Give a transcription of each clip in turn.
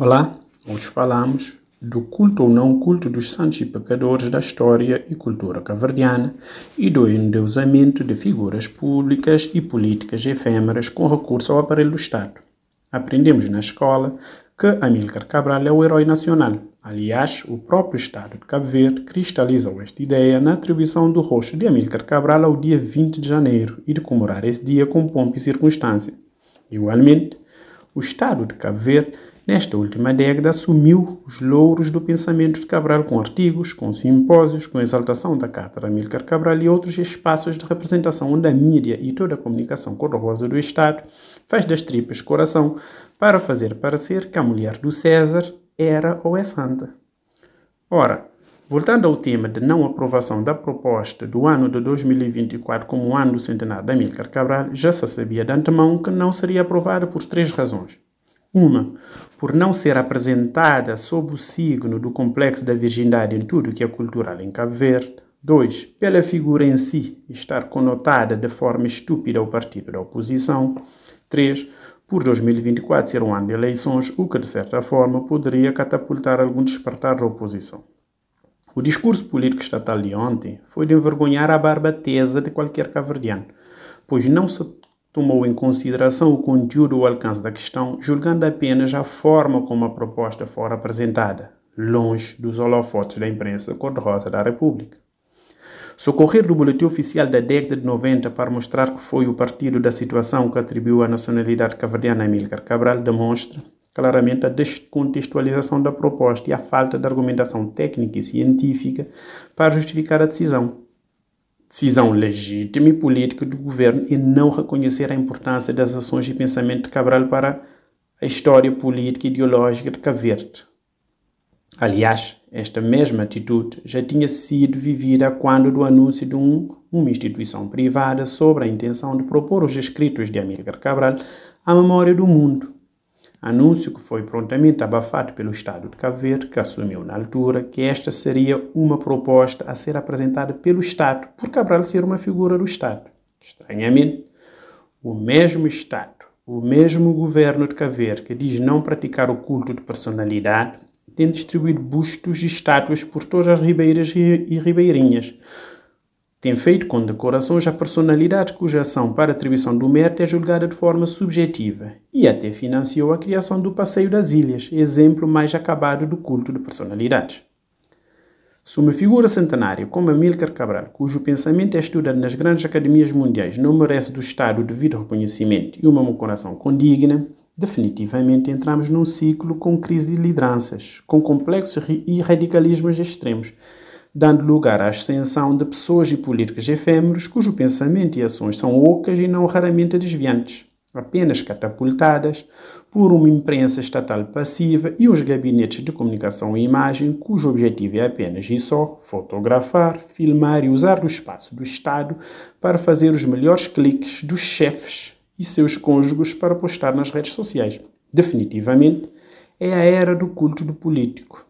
Olá, hoje falamos do culto ou não culto dos santos e pecadores da história e cultura caverdiana e do endeusamento de figuras públicas e políticas efêmeras com recurso ao aparelho do Estado. Aprendemos na escola que Amílcar Cabral é o herói nacional. Aliás, o próprio Estado de Cabo Verde cristalizou esta ideia na atribuição do rosto de Amílcar Cabral ao dia 20 de janeiro e de comemorar esse dia com pompa e circunstância. Igualmente, o Estado de Cabo Verde Nesta última década, assumiu os louros do pensamento de Cabral com artigos, com simpósios, com exaltação da cátedra Amílcar Cabral e outros espaços de representação onde a mídia e toda a comunicação cor-de-rosa do Estado faz das tripas coração para fazer parecer que a mulher do César era ou é santa. Ora, voltando ao tema de não aprovação da proposta do ano de 2024 como ano do centenário de Amílcar Cabral, já se sabia de antemão que não seria aprovada por três razões. Uma, por não ser apresentada sob o signo do complexo da virgindade em tudo que é cultural em Cabo Verde. 2. Pela figura em si estar conotada de forma estúpida ao partido da oposição. 3. Por 2024 ser um ano de eleições, o que de certa forma poderia catapultar algum despertar da oposição. O discurso político estatal de ontem foi de envergonhar a barba tesa de qualquer caverdiano, pois não se tomou em consideração o conteúdo ou alcance da questão, julgando apenas a forma como a proposta fora apresentada, longe dos holofotes da imprensa cor-de-rosa da República. Socorrer do boletim oficial da década de 90 para mostrar que foi o partido da situação que atribuiu a nacionalidade caverdiana a Amílcar Cabral demonstra claramente a descontextualização da proposta e a falta de argumentação técnica e científica para justificar a decisão decisão legítima e política do governo em não reconhecer a importância das ações e pensamento de Cabral para a história política e ideológica de Cabo Verde. Aliás, esta mesma atitude já tinha sido vivida quando do anúncio de um, uma instituição privada sobre a intenção de propor os escritos de Amílcar Cabral à memória do mundo, Anúncio que foi prontamente abafado pelo Estado de Cabo Verde, que assumiu na altura que esta seria uma proposta a ser apresentada pelo Estado, por Cabral ser uma figura do Estado. Estranhamente, o mesmo Estado, o mesmo governo de Cabo Verde, que diz não praticar o culto de personalidade, tem distribuído bustos e estátuas por todas as ribeiras e ribeirinhas, tem feito condecorações a personalidades cuja ação para atribuição do mérito é julgada de forma subjetiva e até financiou a criação do Passeio das Ilhas, exemplo mais acabado do culto de personalidades. Se uma figura centenária como Amílcar Cabral, cujo pensamento é estudado nas grandes academias mundiais, não merece do Estado o devido reconhecimento e uma condecoração condigna, definitivamente entramos num ciclo com crise de lideranças, com complexos e radicalismos extremos, dando lugar à ascensão de pessoas e políticos efêmeros cujo pensamento e ações são ocas e não raramente desviantes, apenas catapultadas por uma imprensa estatal passiva e os gabinetes de comunicação e imagem cujo objetivo é apenas e só fotografar, filmar e usar o espaço do Estado para fazer os melhores cliques dos chefes e seus cônjuges para postar nas redes sociais. Definitivamente, é a era do culto do político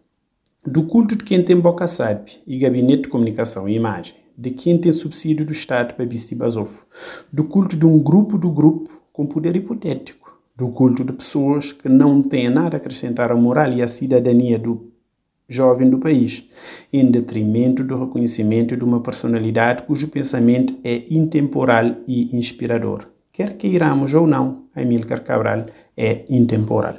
do culto de quem tem boca sabe e gabinete de comunicação e imagem, de quem tem subsídio do Estado para e basofo, do culto de um grupo do grupo com poder hipotético, do culto de pessoas que não têm nada a acrescentar à moral e à cidadania do jovem do país, em detrimento do reconhecimento de uma personalidade cujo pensamento é intemporal e inspirador. Quer queiramos ou não, Amílcar Cabral é intemporal.